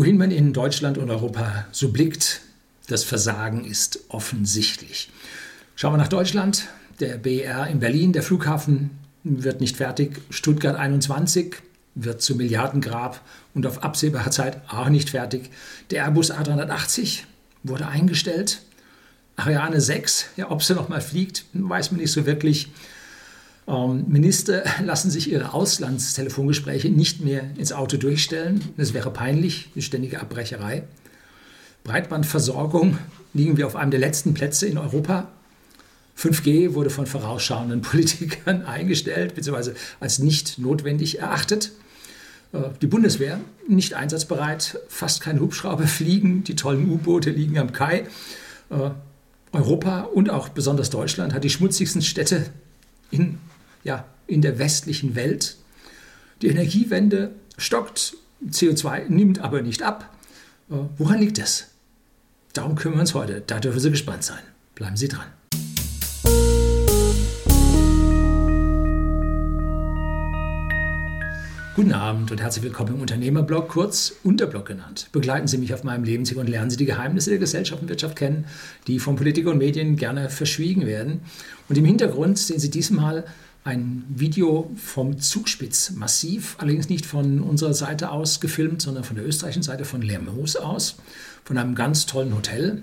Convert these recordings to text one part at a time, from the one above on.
Wohin man in Deutschland und Europa so blickt, das Versagen ist offensichtlich. Schauen wir nach Deutschland. Der BR in Berlin, der Flughafen wird nicht fertig. Stuttgart 21 wird zu Milliardengrab und auf absehbare Zeit auch nicht fertig. Der Airbus A380 wurde eingestellt. Ariane 6, ja, ob sie noch mal fliegt, weiß man nicht so wirklich. Ähm, Minister lassen sich ihre Auslandstelefongespräche nicht mehr ins Auto durchstellen. Das wäre peinlich, eine ständige Abbrecherei. Breitbandversorgung liegen wir auf einem der letzten Plätze in Europa. 5G wurde von vorausschauenden Politikern eingestellt bzw. als nicht notwendig erachtet. Äh, die Bundeswehr nicht einsatzbereit, fast keine Hubschrauber fliegen, die tollen U-Boote liegen am Kai. Äh, Europa und auch besonders Deutschland hat die schmutzigsten Städte in, ja, in der westlichen Welt. Die Energiewende stockt, CO2 nimmt aber nicht ab. Äh, woran liegt es? Darum kümmern wir uns heute. Da dürfen Sie gespannt sein. Bleiben Sie dran. Guten Abend und herzlich willkommen im Unternehmerblog, kurz Unterblog genannt. Begleiten Sie mich auf meinem Lebensweg und lernen Sie die Geheimnisse der Gesellschaft und Wirtschaft kennen, die von Politik und Medien gerne verschwiegen werden. Und im Hintergrund sehen Sie diesmal ein Video vom Zugspitz massiv, allerdings nicht von unserer Seite aus gefilmt, sondern von der österreichischen Seite von Lermoos aus, von einem ganz tollen Hotel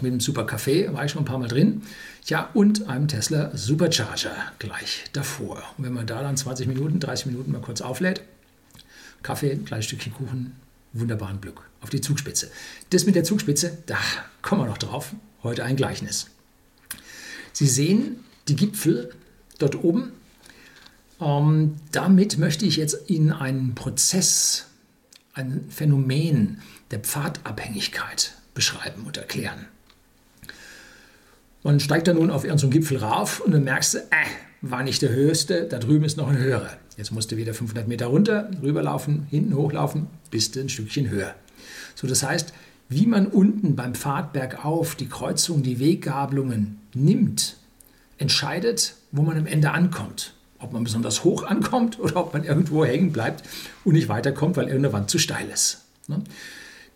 mit einem super Café, war ich schon ein paar Mal drin. Ja, und einem Tesla Supercharger gleich davor. Und wenn man da dann 20 Minuten, 30 Minuten mal kurz auflädt, Kaffee, ein kleines Stückchen Kuchen, wunderbaren Glück. Auf die Zugspitze. Das mit der Zugspitze, da kommen wir noch drauf. Heute ein Gleichnis. Sie sehen die Gipfel dort oben. Ähm, damit möchte ich jetzt Ihnen einen Prozess, ein Phänomen der Pfadabhängigkeit beschreiben und erklären. Man steigt da nun auf irgendeinen Gipfel rauf und dann merkst du, äh, war nicht der höchste, da drüben ist noch ein höherer. Jetzt musst du wieder 500 Meter runter, rüberlaufen, hinten hochlaufen, bist du ein Stückchen höher. So, das heißt, wie man unten beim Pfad bergauf die Kreuzung, die Weggabelungen nimmt, entscheidet, wo man am Ende ankommt. Ob man besonders hoch ankommt oder ob man irgendwo hängen bleibt und nicht weiterkommt, weil irgendeine Wand zu steil ist. Ne?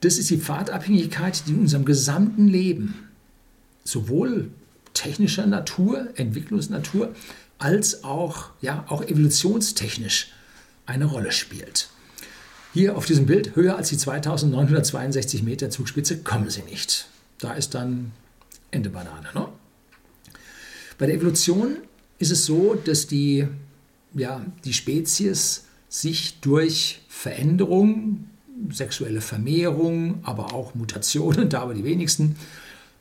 Das ist die Pfadabhängigkeit, die in unserem gesamten Leben sowohl technischer Natur, Entwicklungsnatur, als auch, ja, auch evolutionstechnisch eine Rolle spielt. Hier auf diesem Bild, höher als die 2962 Meter Zugspitze, kommen sie nicht. Da ist dann Ende Banane. Ne? Bei der Evolution ist es so, dass die, ja, die Spezies sich durch Veränderung, sexuelle Vermehrung, aber auch Mutationen, da aber die wenigsten,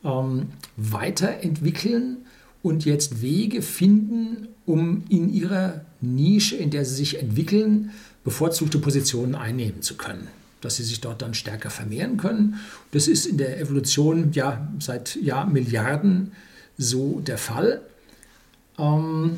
ähm, weiterentwickeln und jetzt Wege finden, um in ihrer Nische, in der sie sich entwickeln, bevorzugte Positionen einnehmen zu können. Dass sie sich dort dann stärker vermehren können. Das ist in der Evolution ja seit ja, Milliarden so der Fall. Ähm,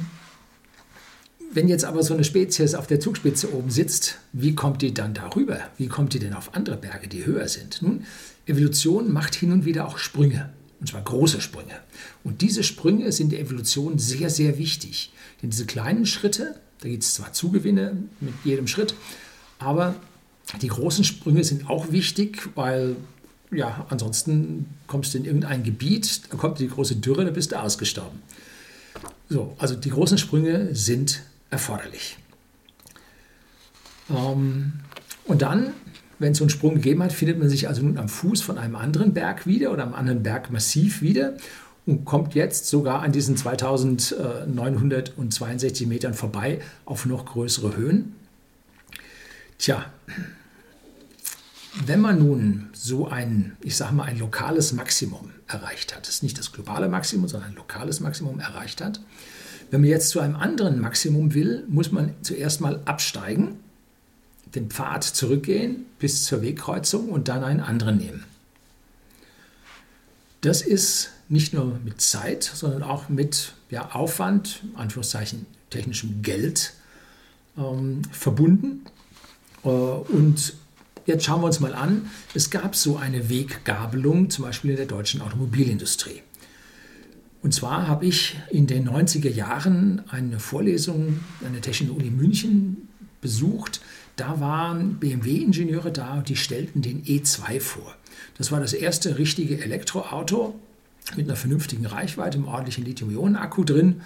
wenn jetzt aber so eine Spezies auf der Zugspitze oben sitzt, wie kommt die dann darüber? Wie kommt die denn auf andere Berge, die höher sind? Nun, Evolution macht hin und wieder auch Sprünge. Und zwar große Sprünge. Und diese Sprünge sind der Evolution sehr, sehr wichtig. Denn diese kleinen Schritte, da gibt es zwar Zugewinne mit jedem Schritt, aber die großen Sprünge sind auch wichtig, weil ja, ansonsten kommst du in irgendein Gebiet, da kommt die große Dürre, da bist du ausgestorben. So, also die großen Sprünge sind erforderlich. Ähm, und dann wenn es so einen Sprung gegeben hat, findet man sich also nun am Fuß von einem anderen Berg wieder oder am anderen Bergmassiv wieder und kommt jetzt sogar an diesen 2962 Metern vorbei auf noch größere Höhen. Tja, wenn man nun so ein, ich sage mal, ein lokales Maximum erreicht hat, das ist nicht das globale Maximum, sondern ein lokales Maximum erreicht hat, wenn man jetzt zu einem anderen Maximum will, muss man zuerst mal absteigen den Pfad zurückgehen bis zur Wegkreuzung und dann einen anderen nehmen. Das ist nicht nur mit Zeit, sondern auch mit ja, Aufwand, Anführungszeichen technischem Geld ähm, verbunden. Äh, und jetzt schauen wir uns mal an, es gab so eine Weggabelung, zum Beispiel in der deutschen Automobilindustrie. Und zwar habe ich in den 90er Jahren eine Vorlesung an der Technischen Uni München besucht da waren BMW-Ingenieure da und die stellten den E2 vor. Das war das erste richtige Elektroauto mit einer vernünftigen Reichweite, einem ordentlichen Lithium-Ionen-Akku drin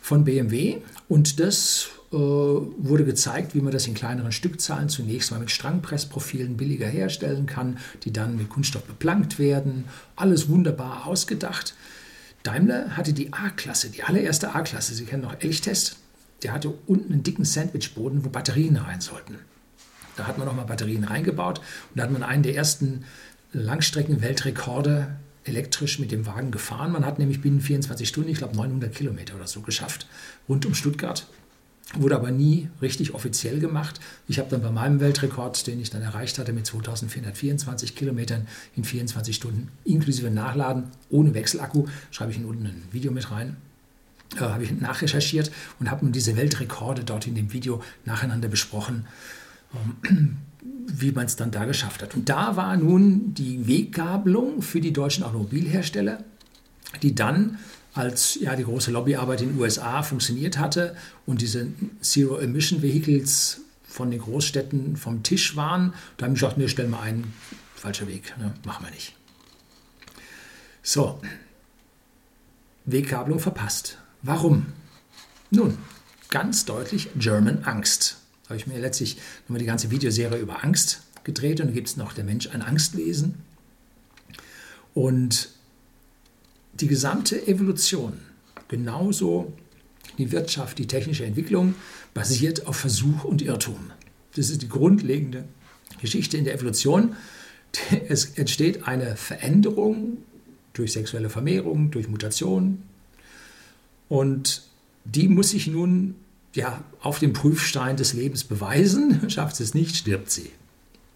von BMW. Und das äh, wurde gezeigt, wie man das in kleineren Stückzahlen zunächst mal mit Strangpressprofilen billiger herstellen kann, die dann mit Kunststoff beplankt werden. Alles wunderbar ausgedacht. Daimler hatte die A-Klasse, die allererste A-Klasse. Sie kennen noch Elchtest. Der hatte unten einen dicken Sandwichboden, wo Batterien rein sollten. Da hat man nochmal Batterien reingebaut und da hat man einen der ersten Langstrecken-Weltrekorde elektrisch mit dem Wagen gefahren. Man hat nämlich binnen 24 Stunden, ich glaube 900 Kilometer oder so geschafft, rund um Stuttgart. Wurde aber nie richtig offiziell gemacht. Ich habe dann bei meinem Weltrekord, den ich dann erreicht hatte mit 2424 Kilometern in 24 Stunden, inklusive Nachladen, ohne Wechselakku, schreibe ich Ihnen unten ein Video mit rein, äh, habe ich nachrecherchiert und habe nun diese Weltrekorde dort in dem Video nacheinander besprochen. Ähm, wie man es dann da geschafft hat. Und da war nun die Weggabelung für die deutschen Automobilhersteller, die dann als ja, die große Lobbyarbeit in den USA funktioniert hatte und diese Zero-Emission-Vehicles von den Großstädten vom Tisch waren, da haben wir gesagt, ne, stellen wir einen, falscher Weg, ne, machen wir nicht. So, Weggabelung verpasst. Warum? Nun, ganz deutlich German Angst habe ich mir letztlich nochmal die ganze Videoserie über Angst gedreht und da gibt es noch der Mensch ein Angstwesen. Und die gesamte Evolution, genauso die Wirtschaft, die technische Entwicklung, basiert auf Versuch und Irrtum. Das ist die grundlegende Geschichte in der Evolution. Es entsteht eine Veränderung durch sexuelle Vermehrung, durch Mutation. Und die muss sich nun ja, auf dem Prüfstein des Lebens beweisen. Schafft sie es nicht, stirbt sie.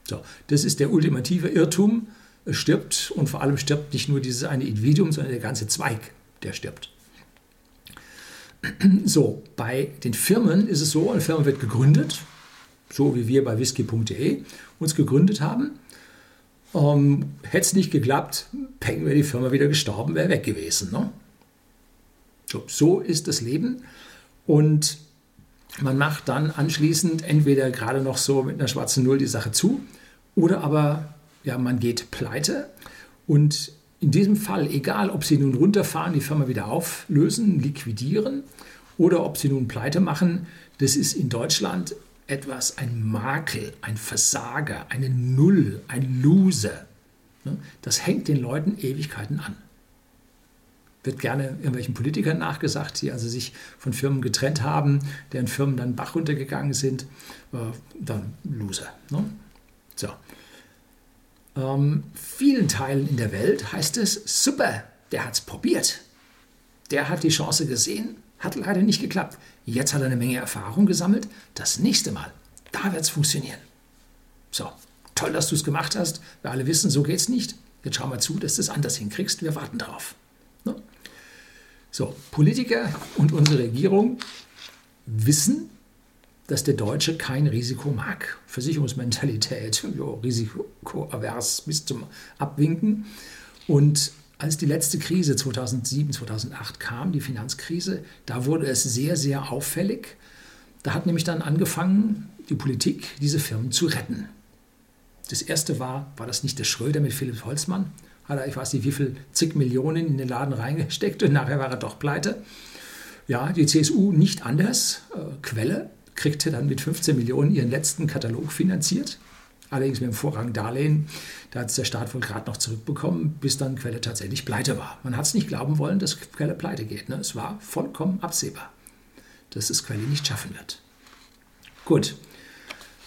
So, das ist der ultimative Irrtum. Es stirbt und vor allem stirbt nicht nur dieses eine Individuum, sondern der ganze Zweig, der stirbt. So, bei den Firmen ist es so, eine Firma wird gegründet, so wie wir bei whisky.de uns gegründet haben. Ähm, Hätte es nicht geklappt, peng wäre die Firma wieder gestorben, wäre weg gewesen. Ne? So, so ist das Leben. Und man macht dann anschließend entweder gerade noch so mit einer schwarzen Null die Sache zu oder aber ja, man geht pleite. Und in diesem Fall, egal ob Sie nun runterfahren, die Firma wieder auflösen, liquidieren oder ob Sie nun pleite machen, das ist in Deutschland etwas, ein Makel, ein Versager, eine Null, ein Loser. Ne? Das hängt den Leuten Ewigkeiten an wird gerne irgendwelchen Politikern nachgesagt, die also sich von Firmen getrennt haben, deren Firmen dann Bach runtergegangen sind. Äh, dann Loser. Ne? So. Ähm, vielen Teilen in der Welt heißt es, super, der hat es probiert. Der hat die Chance gesehen, hat leider nicht geklappt. Jetzt hat er eine Menge Erfahrung gesammelt. Das nächste Mal, da wird es funktionieren. So, toll, dass du es gemacht hast. Wir alle wissen, so geht es nicht. Jetzt schau mal zu, dass du es anders hinkriegst. Wir warten drauf. So, Politiker und unsere Regierung wissen, dass der Deutsche kein Risiko mag. Versicherungsmentalität, jo, risikoavers bis zum Abwinken. Und als die letzte Krise 2007, 2008 kam, die Finanzkrise, da wurde es sehr, sehr auffällig. Da hat nämlich dann angefangen, die Politik, diese Firmen zu retten. Das erste war, war das nicht der Schröder mit Philipp Holzmann? Hat er, ich weiß nicht, wie viel zig Millionen in den Laden reingesteckt und nachher war er doch pleite. Ja, die CSU nicht anders. Äh, Quelle kriegte dann mit 15 Millionen ihren letzten Katalog finanziert. Allerdings mit dem Vorrang Darlehen. Da hat es der Staat wohl gerade noch zurückbekommen, bis dann Quelle tatsächlich pleite war. Man hat es nicht glauben wollen, dass Quelle pleite geht. Ne? Es war vollkommen absehbar, dass es Quelle nicht schaffen wird. Gut.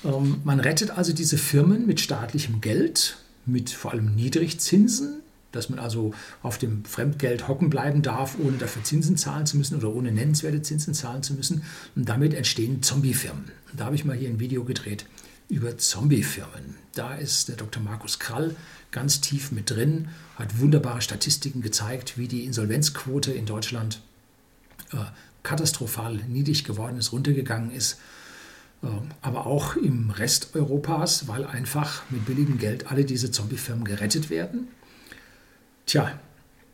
Ähm, man rettet also diese Firmen mit staatlichem Geld mit vor allem Niedrigzinsen, dass man also auf dem Fremdgeld hocken bleiben darf, ohne dafür Zinsen zahlen zu müssen oder ohne nennenswerte Zinsen zahlen zu müssen. Und damit entstehen Zombiefirmen. Da habe ich mal hier ein Video gedreht über Zombiefirmen. Da ist der Dr. Markus Krall ganz tief mit drin, hat wunderbare Statistiken gezeigt, wie die Insolvenzquote in Deutschland äh, katastrophal niedrig geworden ist, runtergegangen ist aber auch im Rest Europas, weil einfach mit billigem Geld alle diese Zombiefirmen gerettet werden. Tja,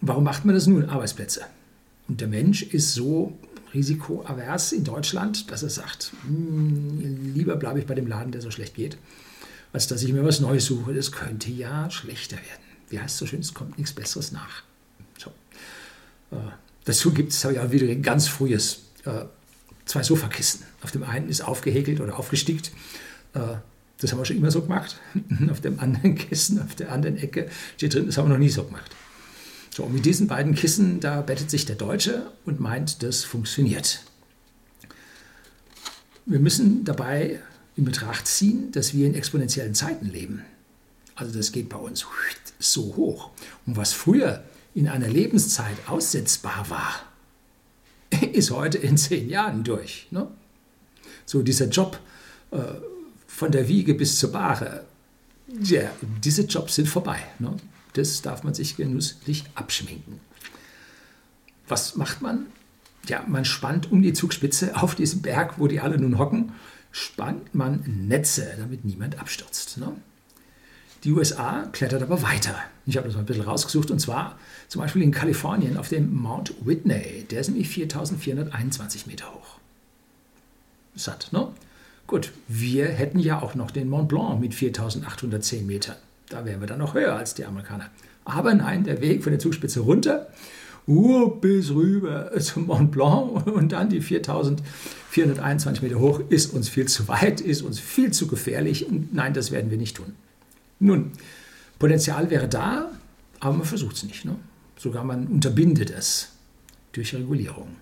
warum macht man das nun? Arbeitsplätze. Und der Mensch ist so risikoavers in Deutschland, dass er sagt, hm, lieber bleibe ich bei dem Laden, der so schlecht geht, als dass ich mir was Neues suche. Das könnte ja schlechter werden. Wie heißt es so schön, es kommt nichts Besseres nach. So. Äh, dazu gibt es, auch wieder ein ganz frühes, äh, zwei Sofakisten. Auf dem einen ist aufgehäkelt oder aufgestickt. Äh, das haben wir schon immer so gemacht. auf dem anderen Kissen, auf der anderen Ecke steht drin, das haben wir noch nie so gemacht. So, und mit diesen beiden Kissen, da bettet sich der Deutsche und meint, das funktioniert. Wir müssen dabei in Betracht ziehen, dass wir in exponentiellen Zeiten leben. Also das geht bei uns so hoch. Und was früher in einer Lebenszeit aussetzbar war, ist heute in zehn Jahren durch. Ne? So dieser Job äh, von der Wiege bis zur Bahre, ja, diese Jobs sind vorbei. Ne? Das darf man sich genüsslich abschminken. Was macht man? Ja, man spannt um die Zugspitze auf diesem Berg, wo die alle nun hocken, spannt man Netze, damit niemand abstürzt. Ne? Die USA klettert aber weiter. Ich habe das mal ein bisschen rausgesucht und zwar zum Beispiel in Kalifornien auf dem Mount Whitney. Der ist nämlich 4421 Meter hoch. Satt, ne? Gut, wir hätten ja auch noch den Mont Blanc mit 4810 Metern. Da wären wir dann noch höher als die Amerikaner. Aber nein, der Weg von der Zugspitze runter, uh, bis rüber zum Mont Blanc und dann die 4421 Meter hoch, ist uns viel zu weit, ist uns viel zu gefährlich und nein, das werden wir nicht tun. Nun, Potenzial wäre da, aber man versucht es nicht. Ne? Sogar man unterbindet es durch Regulierung.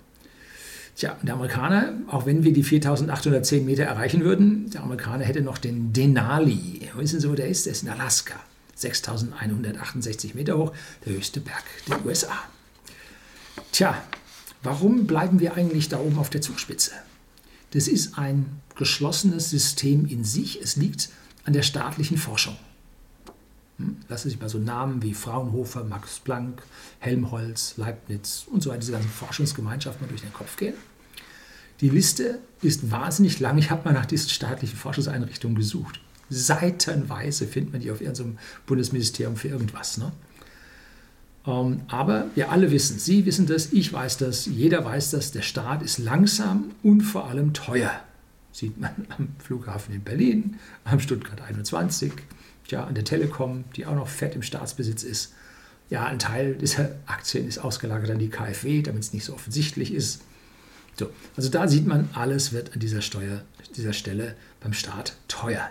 Tja, der Amerikaner, auch wenn wir die 4810 Meter erreichen würden, der Amerikaner hätte noch den Denali. Wissen Sie, wo der ist? Der ist in Alaska. 6168 Meter hoch, der höchste Berg der USA. Tja, warum bleiben wir eigentlich da oben auf der Zugspitze? Das ist ein geschlossenes System in sich. Es liegt an der staatlichen Forschung. Lassen sich mal so Namen wie Fraunhofer, Max Planck, Helmholtz, Leibniz und so weiter, diese ganzen Forschungsgemeinschaften mal durch den Kopf gehen. Die Liste ist wahnsinnig lang. Ich habe mal nach diesen staatlichen Forschungseinrichtungen gesucht. Seitenweise findet man die auf irgendeinem Bundesministerium für irgendwas. Ne? Ähm, aber wir alle wissen, Sie wissen das, ich weiß das, jeder weiß das, der Staat ist langsam und vor allem teuer. Sieht man am Flughafen in Berlin, am Stuttgart 21, ja, an der Telekom, die auch noch fett im Staatsbesitz ist. Ja, ein Teil dieser Aktien ist ausgelagert an die KfW, damit es nicht so offensichtlich ist. So, also da sieht man, alles wird an dieser, Steuer, dieser Stelle beim Staat teuer.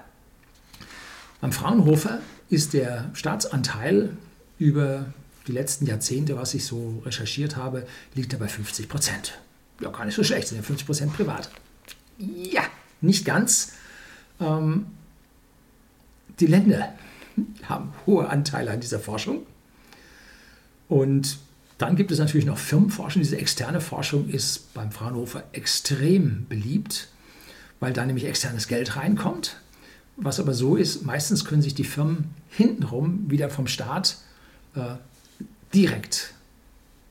Beim Fraunhofer ist der Staatsanteil über die letzten Jahrzehnte, was ich so recherchiert habe, liegt er bei 50 Prozent. Ja, gar nicht so schlecht, sind ja 50 Prozent privat. Ja, nicht ganz. Ähm, die Länder haben hohe Anteile an dieser Forschung. Und dann gibt es natürlich noch Firmenforschung. Diese externe Forschung ist beim Fraunhofer extrem beliebt, weil da nämlich externes Geld reinkommt. Was aber so ist, meistens können sich die Firmen hintenrum wieder vom Staat äh, direkt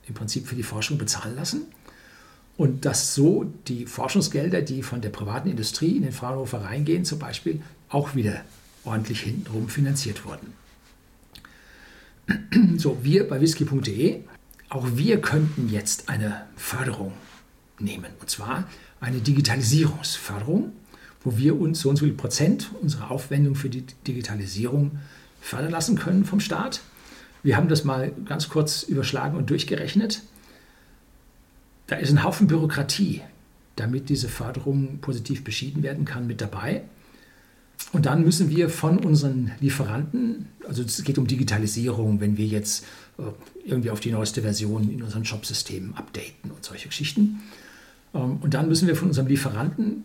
im Prinzip für die Forschung bezahlen lassen. Und dass so die Forschungsgelder, die von der privaten Industrie in den Fraunhofer reingehen, zum Beispiel auch wieder ordentlich hintenrum finanziert wurden. So, wir bei whisky.de, auch wir könnten jetzt eine Förderung nehmen. Und zwar eine Digitalisierungsförderung, wo wir uns so und so viel Prozent unserer Aufwendung für die Digitalisierung fördern lassen können vom Staat. Wir haben das mal ganz kurz überschlagen und durchgerechnet. Da ist ein Haufen Bürokratie, damit diese Förderung positiv beschieden werden kann, mit dabei. Und dann müssen wir von unseren Lieferanten, also es geht um Digitalisierung, wenn wir jetzt äh, irgendwie auf die neueste Version in unseren Shopsystemen updaten und solche Geschichten. Ähm, und dann müssen wir von unserem Lieferanten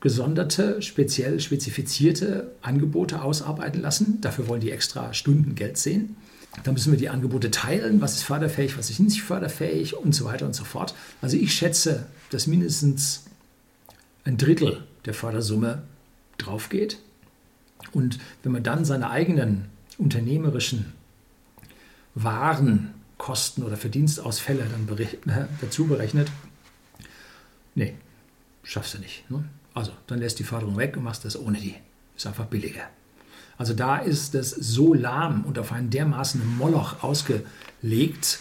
gesonderte, speziell spezifizierte Angebote ausarbeiten lassen. Dafür wollen die extra Stunden Geld sehen. Dann müssen wir die Angebote teilen, was ist förderfähig, was ist nicht förderfähig und so weiter und so fort. Also ich schätze, dass mindestens ein Drittel der Fördersumme drauf geht. Und wenn man dann seine eigenen unternehmerischen Warenkosten oder Verdienstausfälle dann äh, dazu berechnet, nee, schaffst du nicht. Ne? Also dann lässt die Förderung weg und machst das ohne die. Ist einfach billiger. Also da ist es so lahm und auf einen dermaßen Moloch ausgelegt,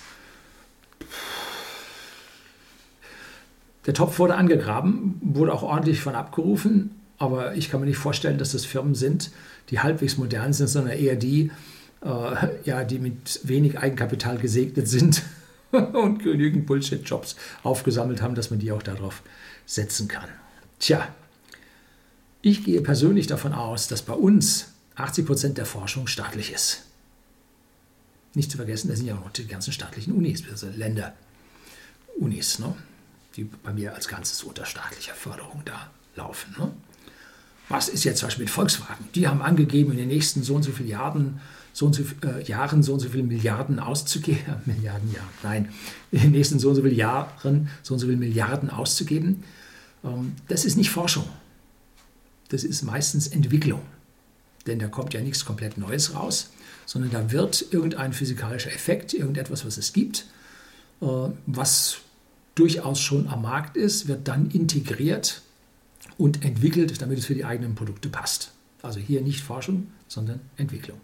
Der Topf wurde angegraben, wurde auch ordentlich von abgerufen, aber ich kann mir nicht vorstellen, dass das Firmen sind, die halbwegs modern sind, sondern eher die, äh, ja, die mit wenig Eigenkapital gesegnet sind und genügend Bullshit-Jobs aufgesammelt haben, dass man die auch darauf setzen kann. Tja, ich gehe persönlich davon aus, dass bei uns 80 Prozent der Forschung staatlich ist. Nicht zu vergessen, das sind ja auch noch die ganzen staatlichen Unis, also Länder, Unis, ne? die bei mir als Ganzes unter staatlicher Förderung da laufen. Ne? Was ist jetzt zum Beispiel mit Volkswagen? Die haben angegeben, in den nächsten so und so vielen Jahren so und so, äh, Jahren so und so viele Milliarden auszugeben. Milliarden, ja, nein, in den nächsten so und so vielen Jahren so und so viele Milliarden auszugeben. Ähm, das ist nicht Forschung. Das ist meistens Entwicklung. Denn da kommt ja nichts komplett Neues raus, sondern da wird irgendein physikalischer Effekt, irgendetwas, was es gibt, äh, was durchaus schon am Markt ist, wird dann integriert und entwickelt, damit es für die eigenen Produkte passt. Also hier nicht Forschung, sondern Entwicklung.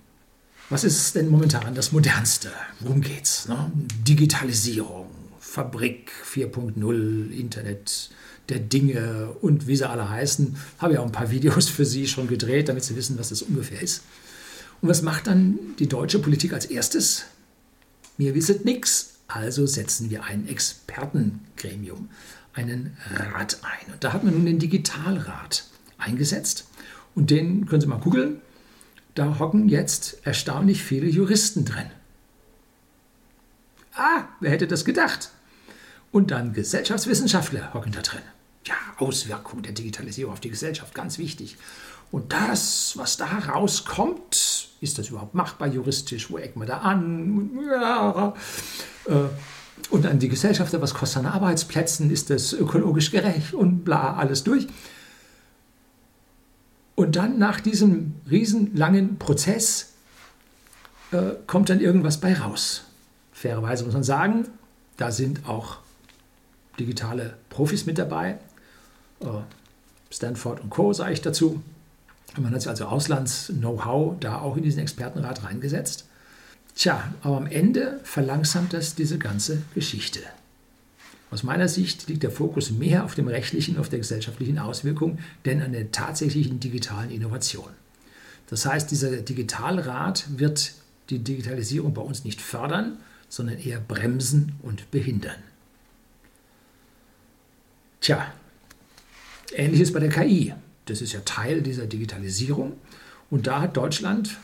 Was ist denn momentan das Modernste? Worum geht's? Ne? Digitalisierung, Fabrik 4.0, Internet der Dinge und wie sie alle heißen. Habe ja auch ein paar Videos für Sie schon gedreht, damit Sie wissen, was das ungefähr ist. Und was macht dann die deutsche Politik als erstes? Mir wisset nichts, also setzen wir ein Expertengremium, einen Rat ein. Und da hat man nun den Digitalrat eingesetzt. Und den können Sie mal googeln da hocken jetzt erstaunlich viele Juristen drin. Ah, wer hätte das gedacht? Und dann Gesellschaftswissenschaftler hocken da drin. Ja, Auswirkungen der Digitalisierung auf die Gesellschaft, ganz wichtig. Und das, was da rauskommt, ist das überhaupt machbar juristisch? Wo ecken wir da an? Ja. Und dann die Gesellschafter, was kostet an Arbeitsplätzen? Ist das ökologisch gerecht? Und bla, alles durch. Und dann nach diesem riesenlangen Prozess äh, kommt dann irgendwas bei raus. Fairerweise muss man sagen, da sind auch digitale Profis mit dabei. Äh, Stanford und Co. sage ich dazu. Man hat sich also Auslands-Know-how da auch in diesen Expertenrat reingesetzt. Tja, aber am Ende verlangsamt das diese ganze Geschichte. Aus meiner Sicht liegt der Fokus mehr auf dem rechtlichen, auf der gesellschaftlichen Auswirkung, denn an der tatsächlichen digitalen Innovation. Das heißt, dieser Digitalrat wird die Digitalisierung bei uns nicht fördern, sondern eher bremsen und behindern. Tja, ähnliches bei der KI. Das ist ja Teil dieser Digitalisierung. Und da hat Deutschland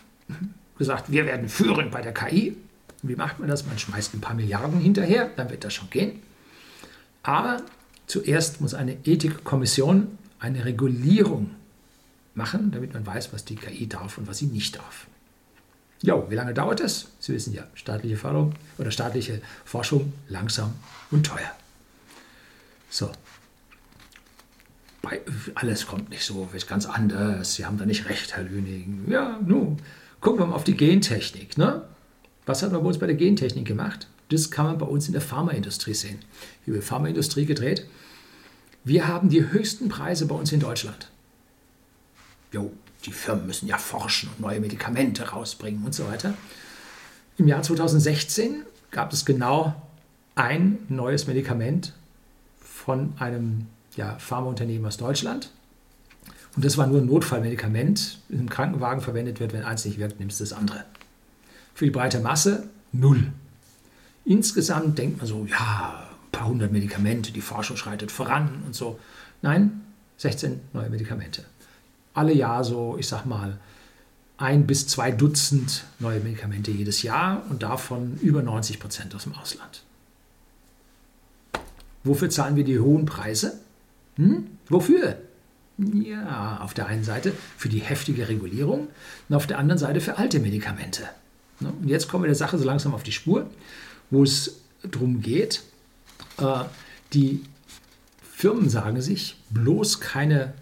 gesagt, wir werden führend bei der KI. Wie macht man das? Man schmeißt ein paar Milliarden hinterher, dann wird das schon gehen. Aber zuerst muss eine Ethikkommission eine Regulierung machen, damit man weiß, was die KI darf und was sie nicht darf. Jo, wie lange dauert das? Sie wissen ja, staatliche Förderung oder staatliche Forschung langsam und teuer. So. Bei, alles kommt nicht so, wird ganz anders. Sie haben da nicht recht, Herr Lüning. Ja, nun, gucken wir mal auf die Gentechnik. Ne? Was hat man bei uns bei der Gentechnik gemacht? Das kann man bei uns in der Pharmaindustrie sehen. Wird Pharmaindustrie gedreht. Wir haben die höchsten Preise bei uns in Deutschland. Jo, die Firmen müssen ja forschen und neue Medikamente rausbringen und so weiter. Im Jahr 2016 gab es genau ein neues Medikament von einem ja, Pharmaunternehmen aus Deutschland. Und das war nur ein Notfallmedikament, das im Krankenwagen verwendet wird. Wenn eins nicht wirkt, nimmst du das andere. Für die breite Masse null. Insgesamt denkt man so, ja, ein paar hundert Medikamente, die Forschung schreitet voran und so. Nein, 16 neue Medikamente. Alle Jahr so, ich sag mal, ein bis zwei Dutzend neue Medikamente jedes Jahr und davon über 90 Prozent aus dem Ausland. Wofür zahlen wir die hohen Preise? Hm? Wofür? Ja, auf der einen Seite für die heftige Regulierung und auf der anderen Seite für alte Medikamente. Ne? Und jetzt kommen wir der Sache so langsam auf die Spur wo es darum geht, äh, die Firmen sagen sich, bloß keine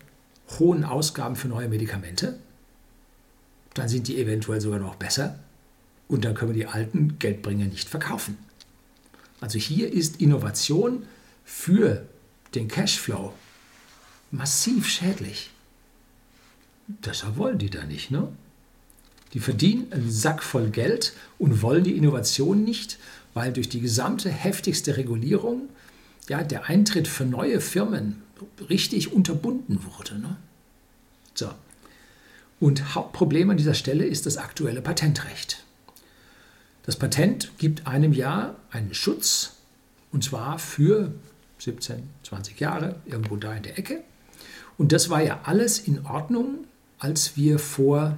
hohen Ausgaben für neue Medikamente, dann sind die eventuell sogar noch besser und dann können wir die alten Geldbringer nicht verkaufen. Also hier ist Innovation für den Cashflow massiv schädlich. Deshalb wollen die da nicht, ne? Die verdienen einen Sack voll Geld und wollen die Innovation nicht, weil durch die gesamte heftigste Regulierung ja, der Eintritt für neue Firmen richtig unterbunden wurde. Ne? So. Und Hauptproblem an dieser Stelle ist das aktuelle Patentrecht. Das Patent gibt einem ja einen Schutz, und zwar für 17, 20 Jahre, irgendwo da in der Ecke. Und das war ja alles in Ordnung, als wir vor,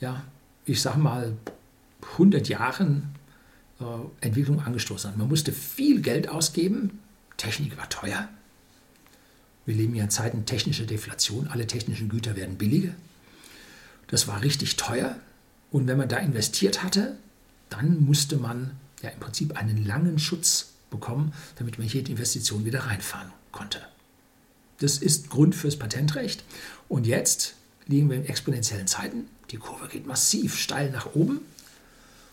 ja, ich sag mal, 100 Jahren äh, Entwicklung angestoßen haben. Man musste viel Geld ausgeben, Technik war teuer. Wir leben ja in Zeiten technischer Deflation, alle technischen Güter werden billiger. Das war richtig teuer. Und wenn man da investiert hatte, dann musste man ja im Prinzip einen langen Schutz bekommen, damit man jede Investition wieder reinfahren konnte. Das ist Grund fürs Patentrecht. Und jetzt liegen wir in exponentiellen Zeiten. Die Kurve geht massiv steil nach oben.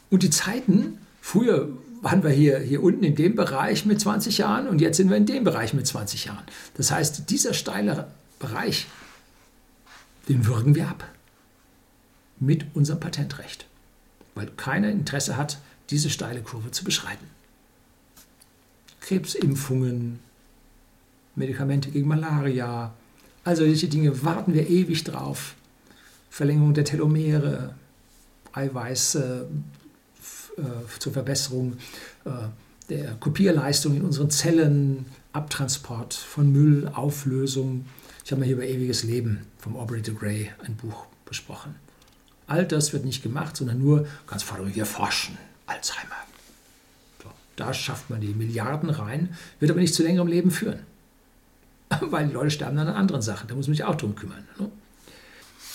Und die Zeiten, früher waren wir hier, hier unten in dem Bereich mit 20 Jahren und jetzt sind wir in dem Bereich mit 20 Jahren. Das heißt, dieser steile Bereich, den würgen wir ab mit unserem Patentrecht, weil keiner Interesse hat, diese steile Kurve zu beschreiten. Krebsimpfungen, Medikamente gegen Malaria, also solche Dinge warten wir ewig drauf. Verlängerung der Telomere, Eiweiß äh, äh, zur Verbesserung äh, der Kopierleistung in unseren Zellen, Abtransport von Müll, Auflösung. Ich habe mal hier über ewiges Leben vom Aubrey de Grey ein Buch besprochen. All das wird nicht gemacht, sondern nur ganz vordergründig wir forschen. Alzheimer. So, da schafft man die Milliarden rein, wird aber nicht zu längerem Leben führen. Weil die Leute sterben dann an anderen Sachen. Da muss man sich auch drum kümmern. Ne?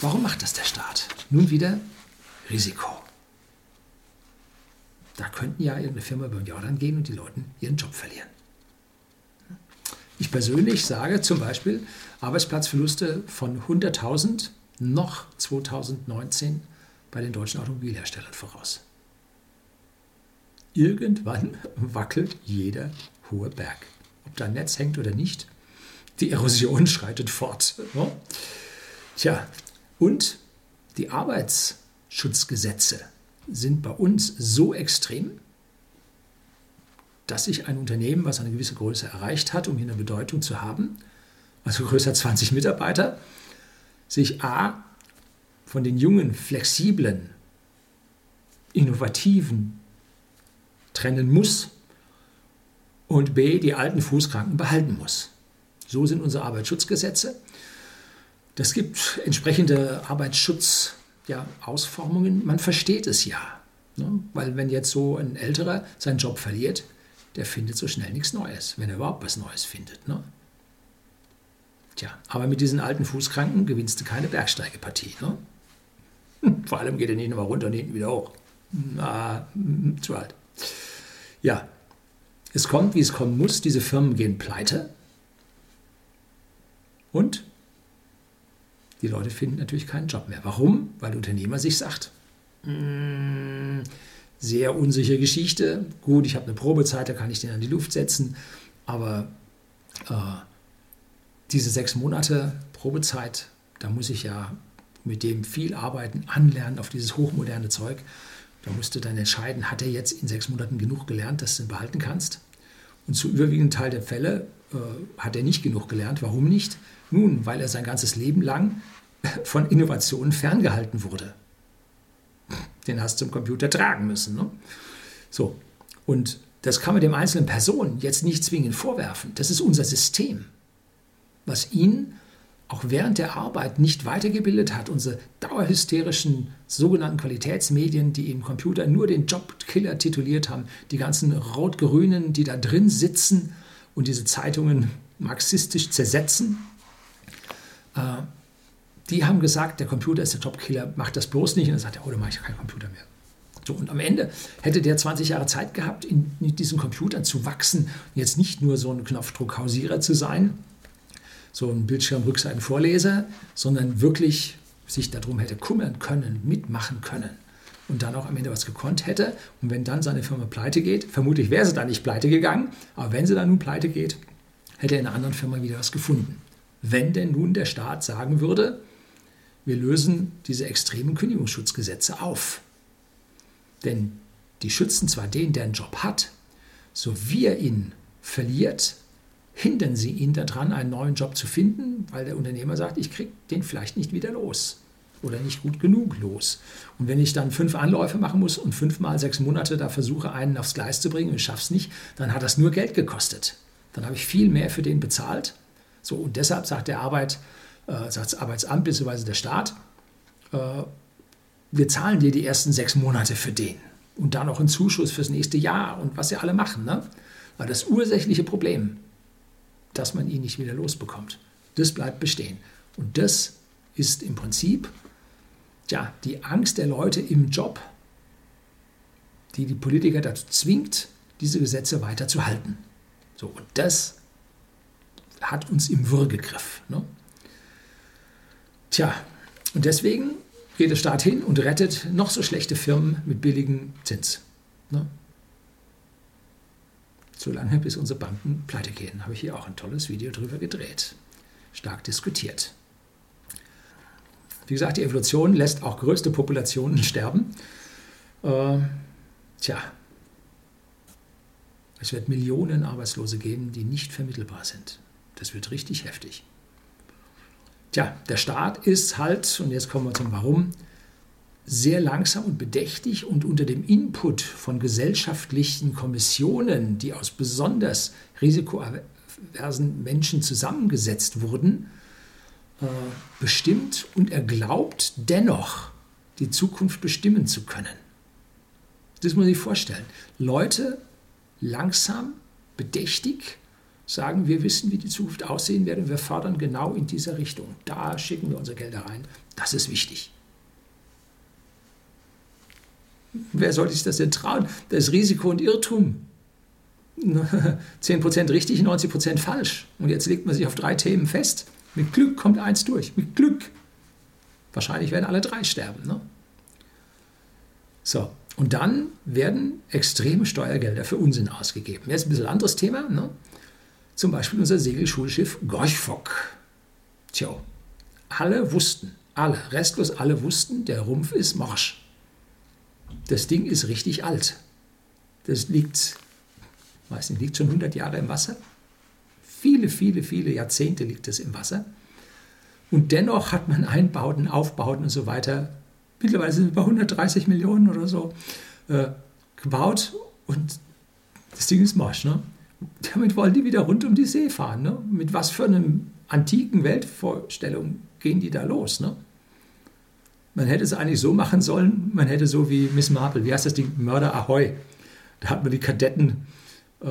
Warum macht das der Staat? Nun wieder Risiko. Da könnten ja irgendeine Firma über den Jordan gehen und die Leute ihren Job verlieren. Ich persönlich sage zum Beispiel Arbeitsplatzverluste von 100.000 noch 2019 bei den deutschen Automobilherstellern voraus. Irgendwann wackelt jeder hohe Berg. Ob da ein Netz hängt oder nicht, die Erosion schreitet fort. Ne? Tja, und die Arbeitsschutzgesetze sind bei uns so extrem, dass sich ein Unternehmen, was eine gewisse Größe erreicht hat, um hier eine Bedeutung zu haben, also größer 20 Mitarbeiter, sich A von den jungen, flexiblen, innovativen trennen muss und B die alten Fußkranken behalten muss. So sind unsere Arbeitsschutzgesetze. Das gibt entsprechende Arbeitsschutzausformungen. Ja, Man versteht es ja. Ne? Weil wenn jetzt so ein Älterer seinen Job verliert, der findet so schnell nichts Neues, wenn er überhaupt was Neues findet. Ne? Tja, aber mit diesen alten Fußkranken gewinnst du keine Bergsteigepartie. Ne? Vor allem geht er nicht nochmal runter und hinten wieder hoch. Na, zu alt. Ja, es kommt, wie es kommen muss. Diese Firmen gehen pleite. Und die Leute finden natürlich keinen Job mehr. Warum? Weil der Unternehmer sich sagt, mm, sehr unsichere Geschichte. Gut, ich habe eine Probezeit, da kann ich den an die Luft setzen. Aber äh, diese sechs Monate Probezeit, da muss ich ja mit dem viel arbeiten, anlernen auf dieses hochmoderne Zeug. Da musst du dann entscheiden, hat er jetzt in sechs Monaten genug gelernt, dass du ihn behalten kannst? Und zu überwiegenden Teil der Fälle äh, hat er nicht genug gelernt. Warum nicht? Nun, weil er sein ganzes Leben lang von Innovationen ferngehalten wurde. Den hast du im Computer tragen müssen. Ne? So, und das kann man dem einzelnen Person jetzt nicht zwingend vorwerfen. Das ist unser System was ihn auch während der Arbeit nicht weitergebildet hat. Unsere dauerhysterischen sogenannten Qualitätsmedien, die im Computer nur den Jobkiller tituliert haben, die ganzen Rot-Grünen, die da drin sitzen und diese Zeitungen marxistisch zersetzen, die haben gesagt, der Computer ist der Jobkiller, macht das bloß nicht. Und dann sagt er, oh, dann mache ich keinen Computer mehr. So, und am Ende hätte der 20 Jahre Zeit gehabt, in, in diesen Computern zu wachsen, jetzt nicht nur so ein Knopfdruckhausierer zu sein, so ein Bildschirmrückseitenvorleser, sondern wirklich sich darum hätte kümmern können, mitmachen können und dann auch am Ende was gekonnt hätte. Und wenn dann seine Firma pleite geht, vermutlich wäre sie dann nicht pleite gegangen, aber wenn sie dann nun pleite geht, hätte er in einer anderen Firma wieder was gefunden. Wenn denn nun der Staat sagen würde, wir lösen diese extremen Kündigungsschutzgesetze auf. Denn die schützen zwar den, der einen Job hat, so wie er ihn verliert, hindern Sie ihn daran, einen neuen Job zu finden, weil der Unternehmer sagt, ich kriege den vielleicht nicht wieder los oder nicht gut genug los. Und wenn ich dann fünf Anläufe machen muss und fünfmal sechs Monate da versuche, einen aufs Gleis zu bringen und ich schaffe es nicht, dann hat das nur Geld gekostet. Dann habe ich viel mehr für den bezahlt. So, und deshalb sagt der Arbeit, äh, sagt das Arbeitsamt bzw. der Staat, äh, wir zahlen dir die ersten sechs Monate für den und dann noch einen Zuschuss fürs nächste Jahr und was sie alle machen. Ne? Aber das ursächliche Problem, dass man ihn nicht wieder losbekommt, das bleibt bestehen. Und das ist im Prinzip tja, die Angst der Leute im Job, die die Politiker dazu zwingt, diese Gesetze weiterzuhalten. So, und das hat uns im Würgegriff. Ne? Tja, und deswegen geht der Staat hin und rettet noch so schlechte Firmen mit billigem Zins. Ne? Solange bis unsere Banken pleite gehen, habe ich hier auch ein tolles Video drüber gedreht. Stark diskutiert. Wie gesagt, die Evolution lässt auch größte Populationen sterben. Äh, tja, es wird Millionen Arbeitslose geben, die nicht vermittelbar sind. Das wird richtig heftig. Tja, der Staat ist halt, und jetzt kommen wir zum Warum, sehr langsam und bedächtig und unter dem Input von gesellschaftlichen Kommissionen, die aus besonders risikoaversen Menschen zusammengesetzt wurden, äh, bestimmt und er glaubt dennoch, die Zukunft bestimmen zu können. Das muss man sich vorstellen. Leute langsam, bedächtig sagen, wir wissen, wie die Zukunft aussehen wird und wir fördern genau in dieser Richtung. Da schicken wir unsere Gelder rein. Das ist wichtig. Wer sollte sich das denn trauen? Das ist Risiko und Irrtum. 10% richtig, 90% falsch. Und jetzt legt man sich auf drei Themen fest. Mit Glück kommt eins durch. Mit Glück. Wahrscheinlich werden alle drei sterben. Ne? So, und dann werden extreme Steuergelder für Unsinn ausgegeben. Jetzt ein bisschen anderes Thema. Ne? Zum Beispiel unser Segelschulschiff Gorchfock. Tja, alle wussten, alle, restlos alle wussten, der Rumpf ist morsch. Das Ding ist richtig alt. Das liegt, weiß nicht, liegt schon 100 Jahre im Wasser. Viele, viele, viele Jahrzehnte liegt es im Wasser. Und dennoch hat man Einbauten, Aufbauten und so weiter, mittlerweile sind es über 130 Millionen oder so, äh, gebaut und das Ding ist morsch. Ne? Damit wollen die wieder rund um die See fahren. Ne? Mit was für einer antiken Weltvorstellung gehen die da los? Ne? Man hätte es eigentlich so machen sollen, man hätte so wie Miss Marple, wie heißt das Ding, Mörder Ahoy. Da hat man die Kadetten, äh,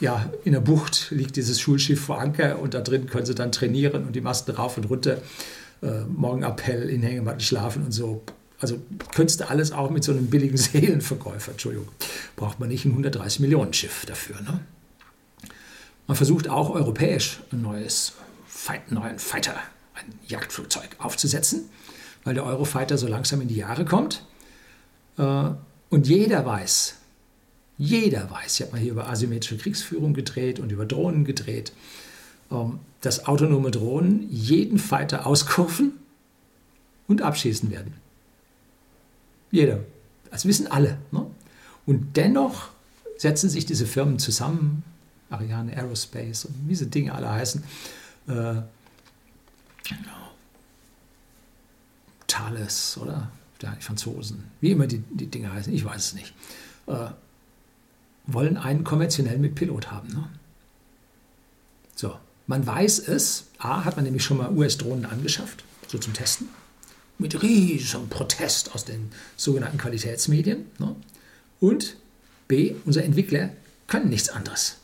ja, in der Bucht liegt dieses Schulschiff vor Anker und da drin können sie dann trainieren und die Masten rauf und runter, äh, Morgenappell in Hängematten schlafen und so. Also könntest du alles auch mit so einem billigen Seelenverkäufer, Entschuldigung, braucht man nicht ein 130 Millionen Schiff dafür. Ne? Man versucht auch europäisch ein neues Fight, neuen Fighter, ein Jagdflugzeug aufzusetzen, weil der Eurofighter so langsam in die Jahre kommt. Äh, und jeder weiß, jeder weiß, ich habe mal hier über asymmetrische Kriegsführung gedreht und über Drohnen gedreht, ähm, dass autonome Drohnen jeden Fighter auskurven und abschießen werden. Jeder. Das wissen alle. Ne? Und dennoch setzen sich diese Firmen zusammen, Ariane Aerospace und wie diese Dinge alle heißen. Äh, Thales, oder? Ja, die Franzosen, wie immer die, die Dinge heißen, ich weiß es nicht, äh, wollen einen konventionell mit Pilot haben. Ne? So, man weiß es, A, hat man nämlich schon mal US-Drohnen angeschafft, so zum Testen, mit riesigem Protest aus den sogenannten Qualitätsmedien. Ne? Und B, unsere Entwickler können nichts anderes.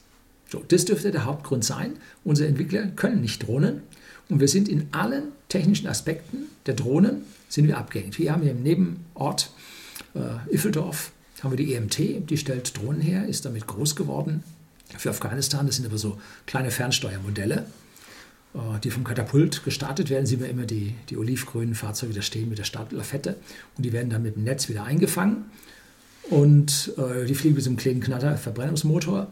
So, das dürfte der Hauptgrund sein. Unsere Entwickler können nicht Drohnen und wir sind in allen technischen Aspekten der Drohnen sind wir abgehängt. Wir haben hier im Nebenort äh, Iffeldorf haben wir die EMT, die stellt Drohnen her, ist damit groß geworden. Für Afghanistan, das sind aber so kleine Fernsteuermodelle, äh, die vom Katapult gestartet werden. Sehen wir immer die, die olivgrünen Fahrzeuge da stehen mit der Startlafette und die werden dann mit dem Netz wieder eingefangen und äh, die fliegen mit so einem kleinen Knatter Verbrennungsmotor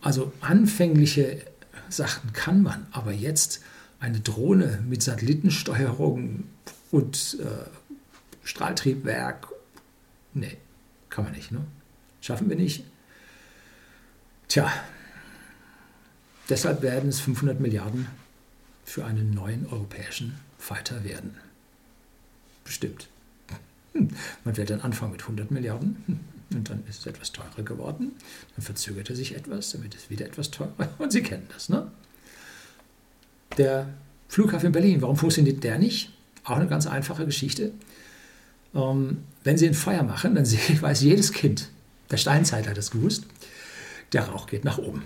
also anfängliche Sachen kann man, aber jetzt eine Drohne mit Satellitensteuerung und äh, Strahltriebwerk, nee, kann man nicht. Ne? Schaffen wir nicht. Tja, deshalb werden es 500 Milliarden für einen neuen europäischen Fighter werden. Bestimmt. Hm, man wird dann anfangen mit 100 Milliarden hm, und dann ist es etwas teurer geworden. Dann verzögert er sich etwas, dann wird es wieder etwas teurer. Und Sie kennen das, ne? Der Flughafen in Berlin, warum funktioniert der nicht? Auch eine ganz einfache Geschichte. Ähm, wenn Sie ein Feuer machen, dann weiß jedes Kind, der Steinzeit hat das gewusst, der Rauch geht nach oben.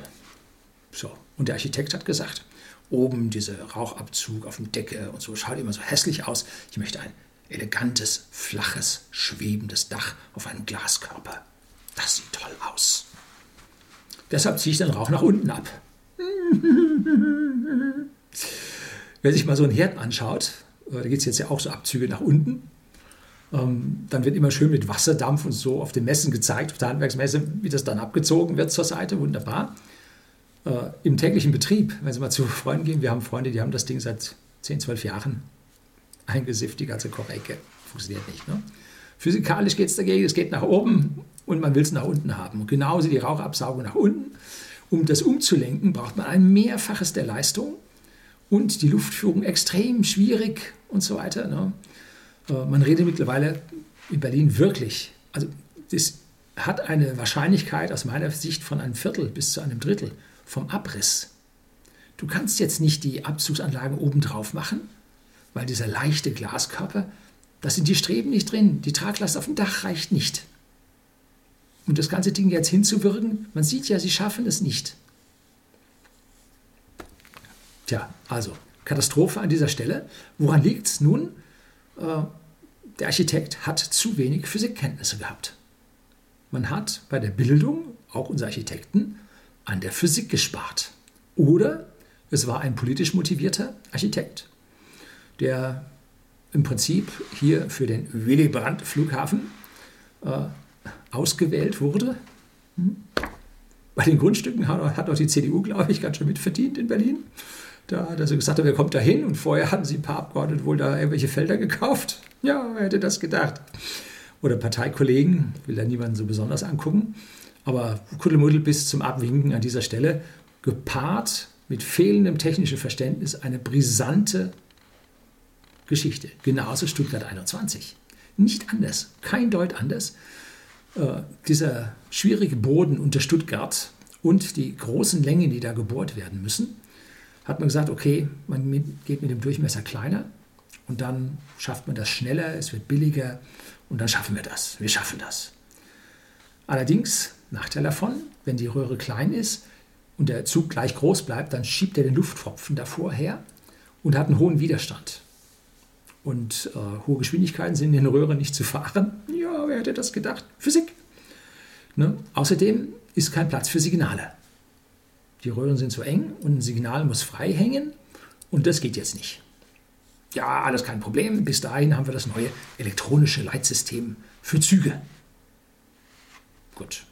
So, und der Architekt hat gesagt, oben dieser Rauchabzug auf dem Decke und so schaut immer so hässlich aus. Ich möchte ein elegantes, flaches, schwebendes Dach auf einem Glaskörper. Das sieht toll aus. Deshalb ziehe ich den Rauch nach unten ab. Wer sich mal so einen Herd anschaut, äh, da geht es jetzt ja auch so Abzüge nach unten, ähm, dann wird immer schön mit Wasserdampf und so auf den Messen gezeigt, auf der Handwerksmesse, wie das dann abgezogen wird zur Seite. Wunderbar. Äh, Im täglichen Betrieb, wenn Sie mal zu Freunden gehen, wir haben Freunde, die haben das Ding seit 10, 12 Jahren eingesifft, die ganze Korrecke. Funktioniert nicht. Ne? Physikalisch geht es dagegen, es geht nach oben und man will es nach unten haben. Und genauso die Rauchabsaugung nach unten. Um das umzulenken, braucht man ein Mehrfaches der Leistung und die Luftführung extrem schwierig und so weiter. Ne? Äh, man redet mittlerweile in Berlin wirklich, also das hat eine Wahrscheinlichkeit aus meiner Sicht von einem Viertel bis zu einem Drittel vom Abriss. Du kannst jetzt nicht die Abzugsanlagen oben drauf machen, weil dieser leichte Glaskörper, da sind die Streben nicht drin, die Traglast auf dem Dach reicht nicht. Und das ganze Ding jetzt hinzuwirken, man sieht ja, sie schaffen es nicht. Tja, also Katastrophe an dieser Stelle. Woran liegt es nun? Äh, der Architekt hat zu wenig Physikkenntnisse gehabt. Man hat bei der Bildung, auch unser Architekten, an der Physik gespart. Oder es war ein politisch motivierter Architekt, der im Prinzip hier für den Willy Brandt Flughafen äh, ausgewählt wurde. Hm? Bei den Grundstücken hat, hat auch die CDU, glaube ich, ganz schön mitverdient in Berlin. Da hat er gesagt, wer kommt da hin? Und vorher hatten sie ein paar Abgeordnete wohl da irgendwelche Felder gekauft. Ja, wer hätte das gedacht? Oder Parteikollegen, will da niemanden so besonders angucken. Aber Kuddelmuddel bis zum Abwinken an dieser Stelle, gepaart mit fehlendem technischen Verständnis, eine brisante Geschichte. Genauso Stuttgart 21. Nicht anders, kein Deut anders. Äh, dieser schwierige Boden unter Stuttgart und die großen Längen, die da gebohrt werden müssen, hat man gesagt, okay, man geht mit dem Durchmesser kleiner und dann schafft man das schneller, es wird billiger und dann schaffen wir das. Wir schaffen das. Allerdings, Nachteil davon, wenn die Röhre klein ist und der Zug gleich groß bleibt, dann schiebt er den Lufttropfen davor her und hat einen hohen Widerstand. Und äh, hohe Geschwindigkeiten sind in den Röhren nicht zu fahren. Ja, wer hätte das gedacht? Physik. Ne? Außerdem ist kein Platz für Signale. Die Röhren sind zu eng und ein Signal muss frei hängen und das geht jetzt nicht. Ja, alles kein Problem. Bis dahin haben wir das neue elektronische Leitsystem für Züge. Gut.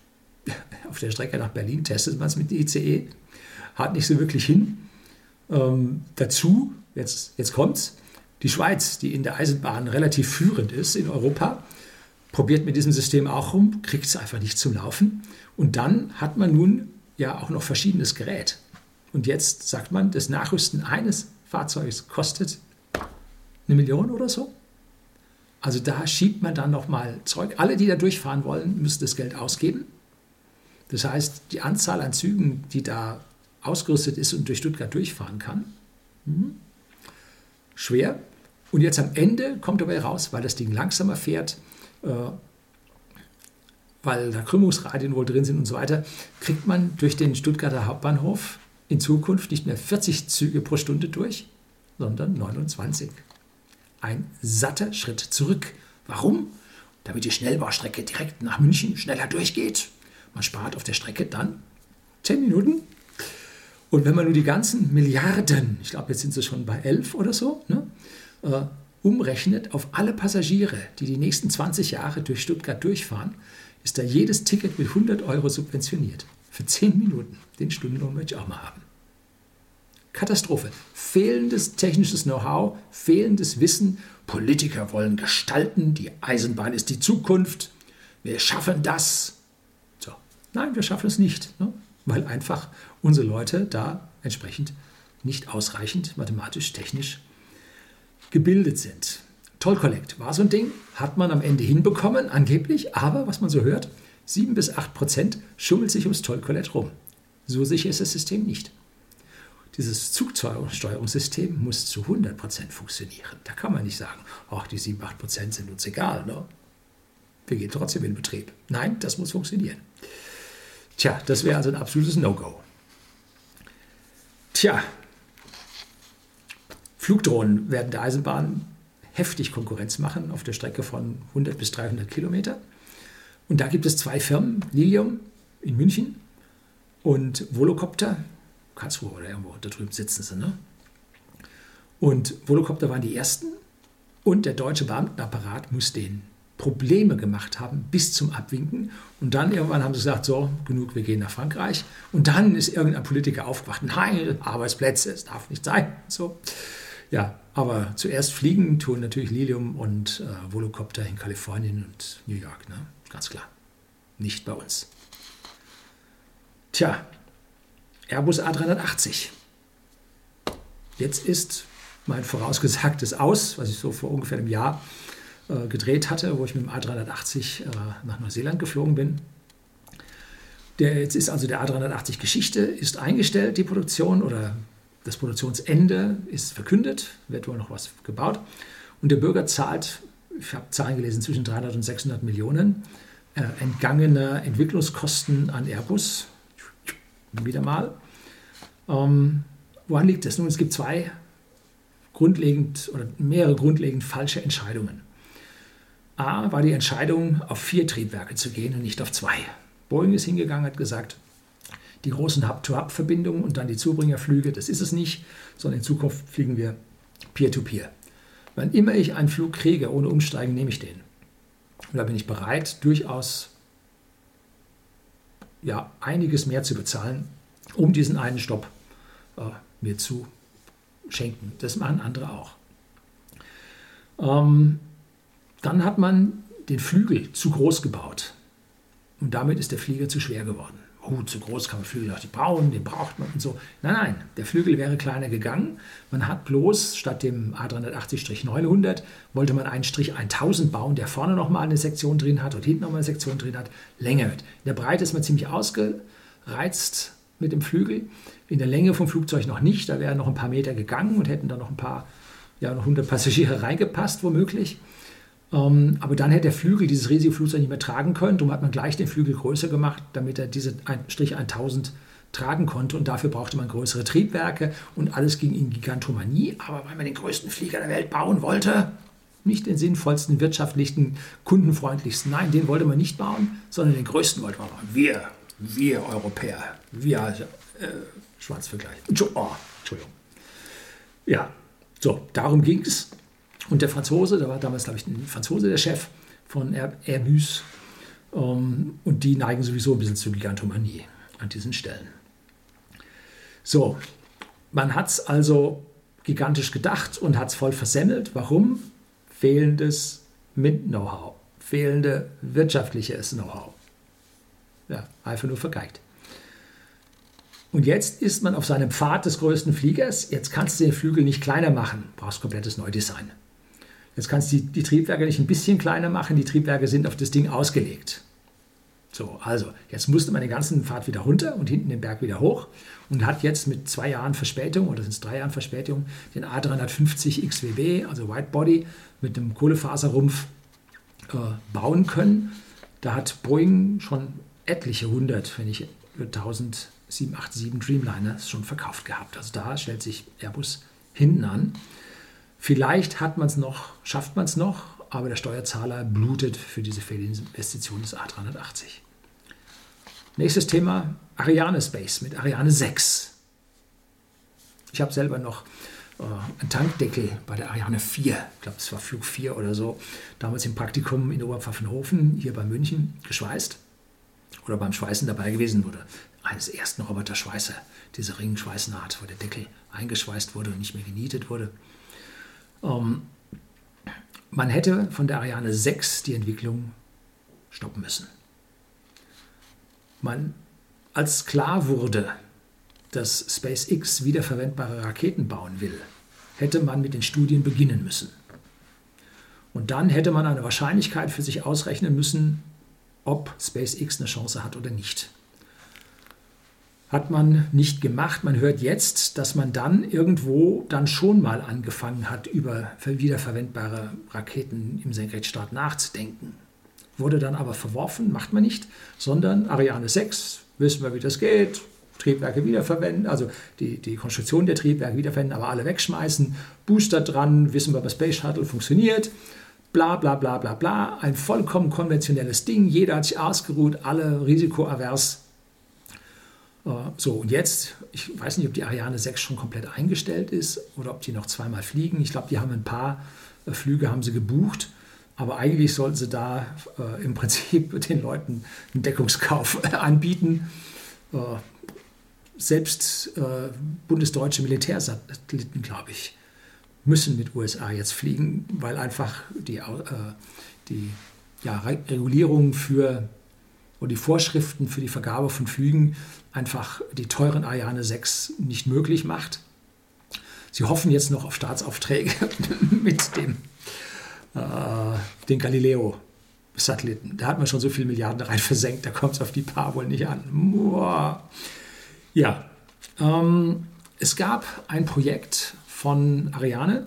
Auf der Strecke nach Berlin testet man es mit ICE. Hat nicht so wirklich hin. Ähm, dazu, jetzt, jetzt es, die Schweiz, die in der Eisenbahn relativ führend ist in Europa, probiert mit diesem System auch rum, kriegt es einfach nicht zum Laufen. Und dann hat man nun ja auch noch verschiedenes Gerät. Und jetzt sagt man, das Nachrüsten eines Fahrzeugs kostet eine Million oder so. Also da schiebt man dann nochmal Zeug. Alle, die da durchfahren wollen, müssen das Geld ausgeben. Das heißt, die Anzahl an Zügen, die da ausgerüstet ist und durch Stuttgart durchfahren kann, hm, schwer. Und jetzt am Ende kommt dabei raus, weil das Ding langsamer fährt, äh, weil da Krümmungsradien wohl drin sind und so weiter, kriegt man durch den Stuttgarter Hauptbahnhof in Zukunft nicht mehr 40 Züge pro Stunde durch, sondern 29. Ein satter Schritt zurück. Warum? Damit die Schnellbaustrecke direkt nach München schneller durchgeht. Man spart auf der Strecke dann 10 Minuten. Und wenn man nur die ganzen Milliarden, ich glaube, jetzt sind sie schon bei 11 oder so, ne, äh, umrechnet auf alle Passagiere, die die nächsten 20 Jahre durch Stuttgart durchfahren, ist da jedes Ticket mit 100 Euro subventioniert. Für 10 Minuten. Den Stundenlohn möchte ich auch mal haben. Katastrophe. Fehlendes technisches Know-how, fehlendes Wissen. Politiker wollen gestalten, die Eisenbahn ist die Zukunft. Wir schaffen das. So. Nein, wir schaffen es nicht. Ne? weil einfach unsere Leute da entsprechend nicht ausreichend mathematisch, technisch gebildet sind. Toll Collect war so ein Ding, hat man am Ende hinbekommen, angeblich, aber was man so hört, 7 bis 8 Prozent schummelt sich ums Toll Collect rum. So sicher ist das System nicht. Dieses Zugsteuerungssystem muss zu 100 Prozent funktionieren. Da kann man nicht sagen, ach, die 7, 8 Prozent sind uns egal. Ne? Wir gehen trotzdem in Betrieb. Nein, das muss funktionieren. Tja, das wäre also ein absolutes No-Go. Tja, Flugdrohnen werden der Eisenbahn heftig Konkurrenz machen auf der Strecke von 100 bis 300 Kilometer. Und da gibt es zwei Firmen, Lilium in München und Volocopter, Karlsruhe oder irgendwo, da drüben sitzen sie. Ne? Und Volocopter waren die ersten und der deutsche Beamtenapparat muss denen Probleme gemacht haben bis zum Abwinken. Und dann irgendwann haben sie gesagt, so, genug, wir gehen nach Frankreich. Und dann ist irgendein Politiker aufgewacht, nein, Arbeitsplätze, es darf nicht sein. So. Ja, aber zuerst fliegen tun natürlich Lilium und äh, Volocopter in Kalifornien und New York, ne? ganz klar. Nicht bei uns. Tja, Airbus A380. Jetzt ist mein vorausgesagtes Aus, was ich so vor ungefähr einem Jahr äh, gedreht hatte, wo ich mit dem A380 äh, nach Neuseeland geflogen bin. Der, jetzt ist also der A380 Geschichte, ist eingestellt, die Produktion oder das Produktionsende ist verkündet, wird wohl noch was gebaut. Und der Bürger zahlt, ich habe Zahlen gelesen, zwischen 300 und 600 Millionen äh, entgangene Entwicklungskosten an Airbus. Wieder mal. Ähm, woran liegt das? Nun, es gibt zwei grundlegend oder mehrere grundlegend falsche Entscheidungen. A war die Entscheidung, auf vier Triebwerke zu gehen und nicht auf zwei. Boeing ist hingegangen, hat gesagt, die großen Hub-to-Hub-Verbindungen und dann die Zubringerflüge, das ist es nicht, sondern in Zukunft fliegen wir Peer-to-Peer. -Peer. Wann immer ich einen Flug kriege ohne Umsteigen, nehme ich den. Und da bin ich bereit, durchaus ja, einiges mehr zu bezahlen, um diesen einen Stopp äh, mir zu schenken. Das machen andere auch. Ähm, dann hat man den Flügel zu groß gebaut und damit ist der Flieger zu schwer geworden oh, zu groß kann man Flügel auch nicht bauen, den braucht man und so. Nein, nein, der Flügel wäre kleiner gegangen. Man hat bloß statt dem A380-900 wollte man einen Strich 1000 bauen, der vorne nochmal eine Sektion drin hat und hinten nochmal eine Sektion drin hat, länger wird. In der Breite ist man ziemlich ausgereizt mit dem Flügel. In der Länge vom Flugzeug noch nicht. Da wären noch ein paar Meter gegangen und hätten da noch ein paar, ja, noch 100 Passagiere reingepasst, womöglich. Ähm, aber dann hätte der Flügel dieses riesige Flugzeug nicht mehr tragen können. Darum hat man gleich den Flügel größer gemacht, damit er diese Strich 1000 tragen konnte. Und dafür brauchte man größere Triebwerke und alles ging in Gigantomanie. Aber weil man den größten Flieger der Welt bauen wollte, nicht den sinnvollsten, wirtschaftlichsten, kundenfreundlichsten, nein, den wollte man nicht bauen, sondern den größten wollte man bauen. Wir, wir Europäer, wir äh, Schwarzvergleich. Oh, Entschuldigung. Ja, so, darum ging es. Und der Franzose, da war damals, glaube ich, ein Franzose der Chef von Airbus. Ähm, und die neigen sowieso ein bisschen zur Gigantomanie an diesen Stellen. So, man hat es also gigantisch gedacht und hat es voll versemmelt. Warum? Fehlendes MINT-Know-how, fehlende wirtschaftliches Know-how. Ja, einfach nur vergeigt. Und jetzt ist man auf seinem Pfad des größten Fliegers. Jetzt kannst du den Flügel nicht kleiner machen, brauchst komplettes Neudesign. Jetzt kannst du die, die Triebwerke nicht ein bisschen kleiner machen, die Triebwerke sind auf das Ding ausgelegt. So, also jetzt musste man den ganzen Pfad wieder runter und hinten den Berg wieder hoch und hat jetzt mit zwei Jahren Verspätung oder sind es drei Jahren Verspätung den A350 XWB, also Whitebody, mit einem Kohlefaserrumpf äh, bauen können. Da hat Boeing schon etliche hundert, wenn nicht 1787 Dreamliner schon verkauft gehabt. Also da stellt sich Airbus hinten an. Vielleicht hat man es noch, schafft man es noch, aber der Steuerzahler blutet für diese Fehlinvestition des A380. Nächstes Thema, Ariane Space mit Ariane 6. Ich habe selber noch äh, einen Tankdeckel bei der Ariane 4, ich glaube, es war Flug 4 oder so, damals im Praktikum in Oberpfaffenhofen, hier bei München, geschweißt oder beim Schweißen dabei gewesen wurde. Eines ersten Roboter-Schweißer, diese Ringschweißnaht, wo der Deckel eingeschweißt wurde und nicht mehr genietet wurde. Ähm, man hätte von der Ariane 6 die Entwicklung stoppen müssen. Man Als klar wurde, dass SpaceX wiederverwendbare Raketen bauen will, hätte man mit den Studien beginnen müssen. Und dann hätte man eine Wahrscheinlichkeit für sich ausrechnen müssen, ob SpaceX eine Chance hat oder nicht. Hat man nicht gemacht. Man hört jetzt, dass man dann irgendwo dann schon mal angefangen hat, über wiederverwendbare Raketen im Senkrechtstart nachzudenken. Wurde dann aber verworfen, macht man nicht, sondern Ariane 6, wissen wir, wie das geht, Triebwerke wiederverwenden, also die, die Konstruktion der Triebwerke wiederverwenden, aber alle wegschmeißen, Booster dran, wissen wir, was Space Shuttle funktioniert, bla bla bla bla bla, ein vollkommen konventionelles Ding, jeder hat sich ausgeruht, alle risikoavers. Äh, so, und jetzt, ich weiß nicht, ob die Ariane 6 schon komplett eingestellt ist oder ob die noch zweimal fliegen. Ich glaube, die haben ein paar äh, Flüge haben sie gebucht, aber eigentlich sollten sie da äh, im Prinzip den Leuten einen Deckungskauf anbieten. Äh, selbst äh, bundesdeutsche Militärsatelliten, glaube ich, müssen mit USA jetzt fliegen, weil einfach die, äh, die ja, Regulierung für oder die Vorschriften für die Vergabe von Flügen einfach die teuren Ariane 6 nicht möglich macht. Sie hoffen jetzt noch auf Staatsaufträge mit dem äh, den Galileo-Satelliten. Da hat man schon so viele Milliarden rein versenkt, da kommt es auf die paar wohl nicht an. Boah. Ja, ähm, es gab ein Projekt von Ariane,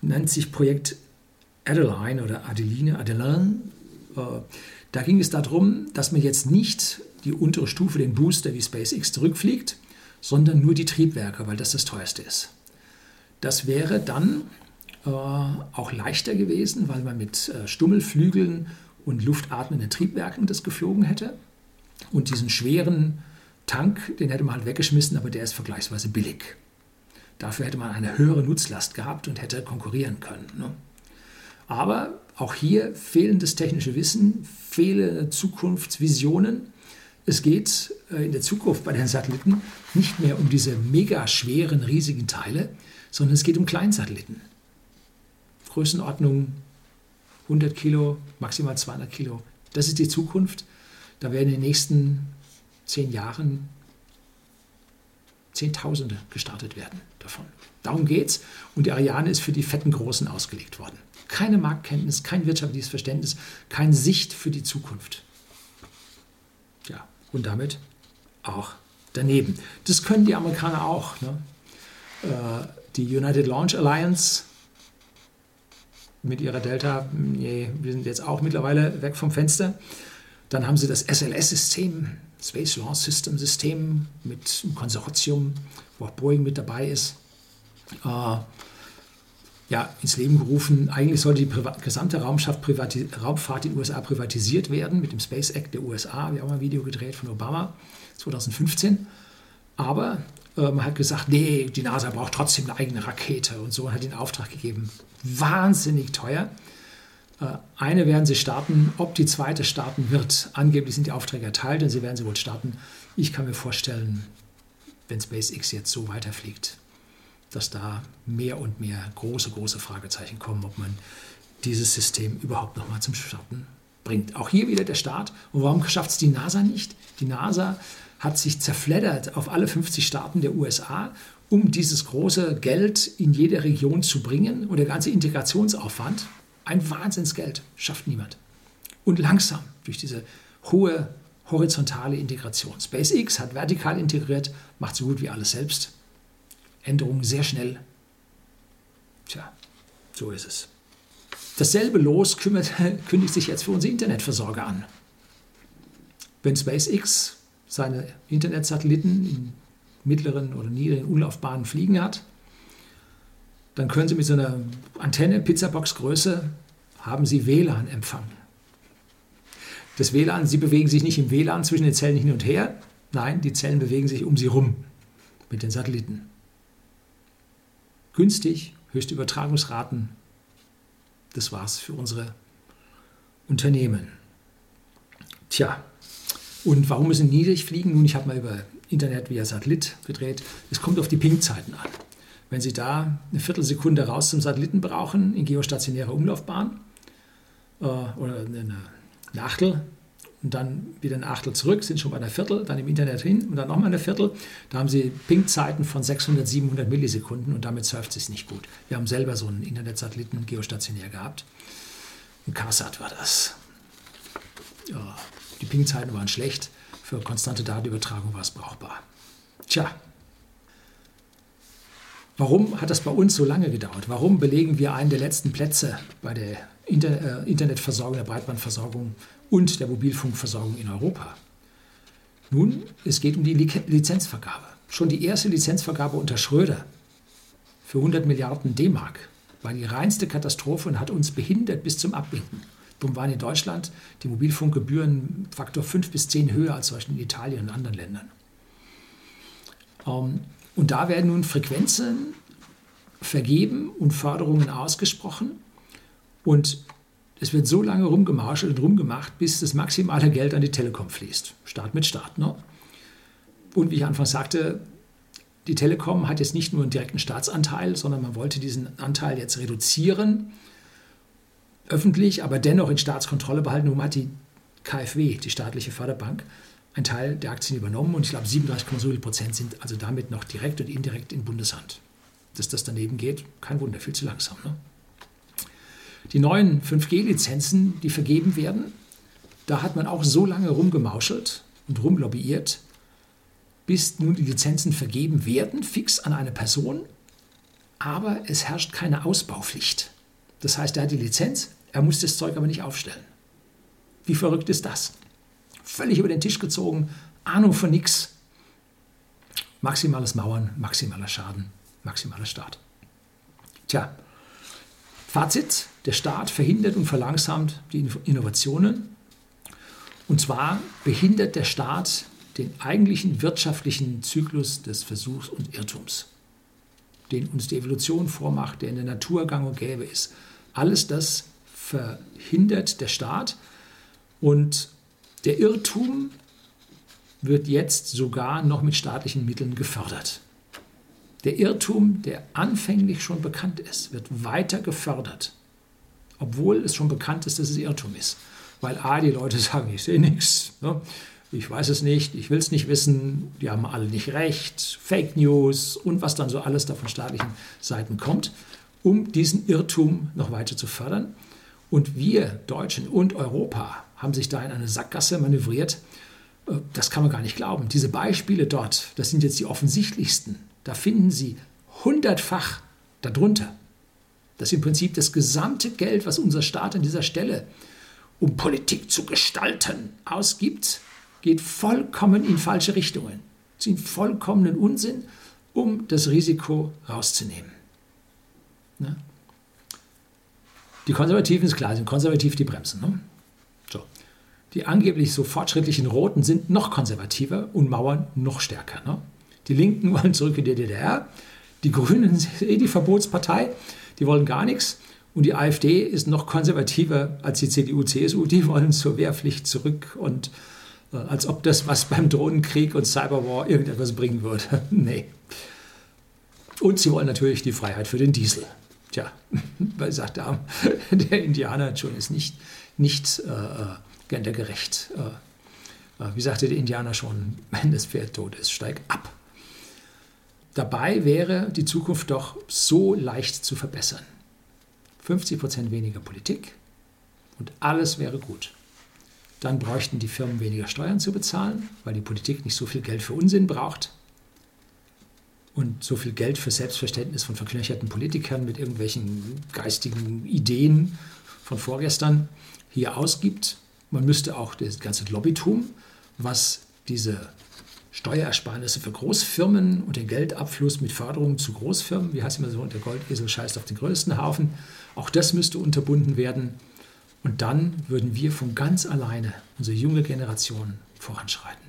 nennt sich Projekt Adeline oder Adeline, Adeline. Äh, da ging es darum, dass man jetzt nicht die untere Stufe, den Booster wie SpaceX zurückfliegt, sondern nur die Triebwerke, weil das das teuerste ist. Das wäre dann äh, auch leichter gewesen, weil man mit äh, Stummelflügeln und luftatmenden Triebwerken das geflogen hätte. Und diesen schweren Tank, den hätte man halt weggeschmissen, aber der ist vergleichsweise billig. Dafür hätte man eine höhere Nutzlast gehabt und hätte konkurrieren können. Ne? Aber auch hier fehlendes technische Wissen, fehlende Zukunftsvisionen. Es geht äh, in der Zukunft bei den Satelliten nicht mehr um diese mega schweren, riesigen Teile, sondern es geht um Kleinsatelliten. Größenordnung 100 Kilo, maximal 200 Kilo. Das ist die Zukunft. Da werden in den nächsten zehn Jahren Zehntausende gestartet werden davon. Darum geht's. Und die Ariane ist für die fetten Großen ausgelegt worden. Keine Marktkenntnis, kein wirtschaftliches Verständnis, keine Sicht für die Zukunft. Ja, und damit auch daneben. Das können die Amerikaner auch. Ne? Äh, die United Launch Alliance mit ihrer Delta, nee, wir sind jetzt auch mittlerweile weg vom Fenster. Dann haben sie das SLS-System, Space Launch System System mit einem Konsortium, wo auch Boeing mit dabei ist, äh, ja, ins Leben gerufen. Eigentlich sollte die gesamte Raumfahrt in den USA privatisiert werden mit dem Space Act der USA. Wir haben ein Video gedreht von Obama 2015. Aber äh, man hat gesagt, nee, die NASA braucht trotzdem eine eigene Rakete und so und hat den Auftrag gegeben. Wahnsinnig teuer. Äh, eine werden sie starten, ob die zweite starten wird. Angeblich sind die Aufträge erteilt und sie werden sie wohl starten. Ich kann mir vorstellen, wenn SpaceX jetzt so weiterfliegt, dass da mehr und mehr große, große Fragezeichen kommen, ob man dieses System überhaupt noch mal zum Starten bringt. Auch hier wieder der Start. Und warum schafft es die NASA nicht? Die NASA hat sich zerfleddert auf alle 50 Staaten der USA, um dieses große Geld in jede Region zu bringen. Und der ganze Integrationsaufwand, ein Wahnsinnsgeld, schafft niemand. Und langsam durch diese hohe horizontale Integration. SpaceX hat vertikal integriert, macht so gut wie alles selbst. Änderungen sehr schnell. Tja, so ist es. Dasselbe Los kümmert, kündigt sich jetzt für unsere Internetversorger an. Wenn SpaceX seine Internetsatelliten in mittleren oder niedrigen Umlaufbahnen fliegen hat, dann können Sie mit so einer Antenne, Pizzabox-Größe, haben Sie WLAN-Empfang. Das WLAN, Sie bewegen sich nicht im WLAN zwischen den Zellen hin und her, nein, die Zellen bewegen sich um Sie rum mit den Satelliten. Günstig, höchste Übertragungsraten. Das war's für unsere Unternehmen. Tja, und warum müssen niedrig fliegen? Nun, ich habe mal über Internet via Satellit gedreht. Es kommt auf die Ping-Zeiten an. Wenn Sie da eine Viertelsekunde raus zum Satelliten brauchen, in geostationärer Umlaufbahn äh, oder eine Nachtel, und dann wieder ein Achtel zurück, sind schon bei einer Viertel, dann im Internet hin und dann nochmal eine Viertel. Da haben sie Ping-Zeiten von 600, 700 Millisekunden und damit surft es nicht gut. Wir haben selber so einen Internetsatelliten geostationär gehabt. Ein CARSAT war das. Ja, die Ping-Zeiten waren schlecht. Für konstante Datenübertragung war es brauchbar. Tja, warum hat das bei uns so lange gedauert? Warum belegen wir einen der letzten Plätze bei der Inter äh, Internetversorgung, der Breitbandversorgung und der Mobilfunkversorgung in Europa? Nun, es geht um die Lizenzvergabe. Schon die erste Lizenzvergabe unter Schröder für 100 Milliarden D-Mark war die reinste Katastrophe und hat uns behindert bis zum Abwinken. Darum waren in Deutschland die Mobilfunkgebühren Faktor 5 bis 10 höher als zum in Italien und anderen Ländern. Ähm, und da werden nun Frequenzen vergeben und Förderungen ausgesprochen. Und es wird so lange rumgemarschelt und rumgemacht, bis das maximale Geld an die Telekom fließt. Start mit Start. Ne? Und wie ich anfangs sagte, die Telekom hat jetzt nicht nur einen direkten Staatsanteil, sondern man wollte diesen Anteil jetzt reduzieren, öffentlich, aber dennoch in Staatskontrolle behalten. Nun hat die KfW, die staatliche Förderbank, einen Teil der Aktien übernommen und ich glaube 37,7 Prozent sind also damit noch direkt und indirekt in Bundeshand. Dass das daneben geht, kein Wunder, viel zu langsam. Ne? Die neuen 5G-Lizenzen, die vergeben werden, da hat man auch so lange rumgemauschelt und rumlobbyiert, bis nun die Lizenzen vergeben werden, fix an eine Person, aber es herrscht keine Ausbaupflicht. Das heißt, er hat die Lizenz, er muss das Zeug aber nicht aufstellen. Wie verrückt ist das? Völlig über den Tisch gezogen, Ahnung von nichts. Maximales Mauern, maximaler Schaden, maximaler Staat. Tja, Fazit, der Staat verhindert und verlangsamt die Innovationen. Und zwar behindert der Staat den eigentlichen wirtschaftlichen Zyklus des Versuchs und Irrtums, den uns die Evolution vormacht, der in der Natur gang und gäbe ist. Alles das verhindert der Staat und der Irrtum wird jetzt sogar noch mit staatlichen Mitteln gefördert. Der Irrtum, der anfänglich schon bekannt ist, wird weiter gefördert, obwohl es schon bekannt ist, dass es Irrtum ist. Weil A, die Leute sagen, ich sehe nichts. Ne? ich weiß es nicht, ich will es nicht wissen, die haben alle nicht recht, Fake News und was dann so alles da von staatlichen Seiten kommt, um diesen Irrtum noch weiter zu fördern. Und wir Deutschen und Europa haben sich da in eine Sackgasse manövriert. Äh, das kann man gar nicht glauben. Diese Beispiele dort, das sind jetzt die offensichtlichsten. Da finden Sie hundertfach darunter. Das ist im Prinzip das gesamte Geld, was unser Staat an dieser Stelle, um Politik zu gestalten, ausgibt, geht vollkommen in falsche Richtungen, in vollkommenen Unsinn, um das Risiko rauszunehmen. Ne? Die Konservativen ist klar, sind konservativ die Bremsen. Ne? Die angeblich so fortschrittlichen Roten sind noch konservativer und mauern noch stärker. Ne? Die Linken wollen zurück in die DDR, die Grünen sind eh die Verbotspartei, die wollen gar nichts. Und die AfD ist noch konservativer als die CDU, CSU, die wollen zur Wehrpflicht zurück und äh, als ob das was beim Drohnenkrieg und Cyberwar irgendetwas bringen würde. nee. Und sie wollen natürlich die Freiheit für den Diesel. Tja, weil sagt der, der Indianer schon ist nicht, nicht äh, äh gendergerecht. Äh, äh, wie sagte der Indianer schon, wenn das Pferd tot ist, steig ab. Dabei wäre die Zukunft doch so leicht zu verbessern. 50 Prozent weniger Politik und alles wäre gut. Dann bräuchten die Firmen weniger Steuern zu bezahlen, weil die Politik nicht so viel Geld für Unsinn braucht und so viel Geld für Selbstverständnis von verknöcherten Politikern mit irgendwelchen geistigen Ideen von vorgestern hier ausgibt. Man müsste auch das ganze Lobbytum, was diese Steuerersparnisse für Großfirmen und den Geldabfluss mit Förderungen zu Großfirmen, wie heißt immer so, der Goldesel scheißt auf den größten Haufen, auch das müsste unterbunden werden. Und dann würden wir von ganz alleine, unsere junge Generation, voranschreiten.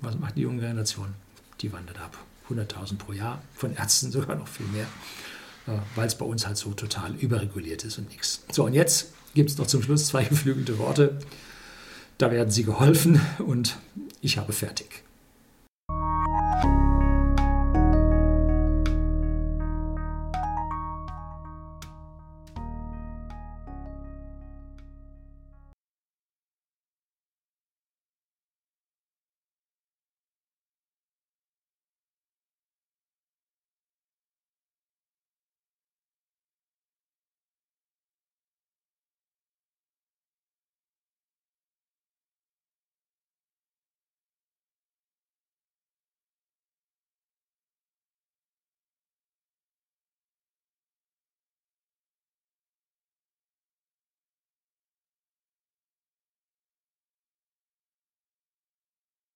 Was macht die junge Generation? Die wandert ab. 100.000 pro Jahr, von Ärzten sogar noch viel mehr, äh, weil es bei uns halt so total überreguliert ist und nichts. So, und jetzt gibt es noch zum Schluss zwei geflügelte Worte. Da werden Sie geholfen und ich habe fertig.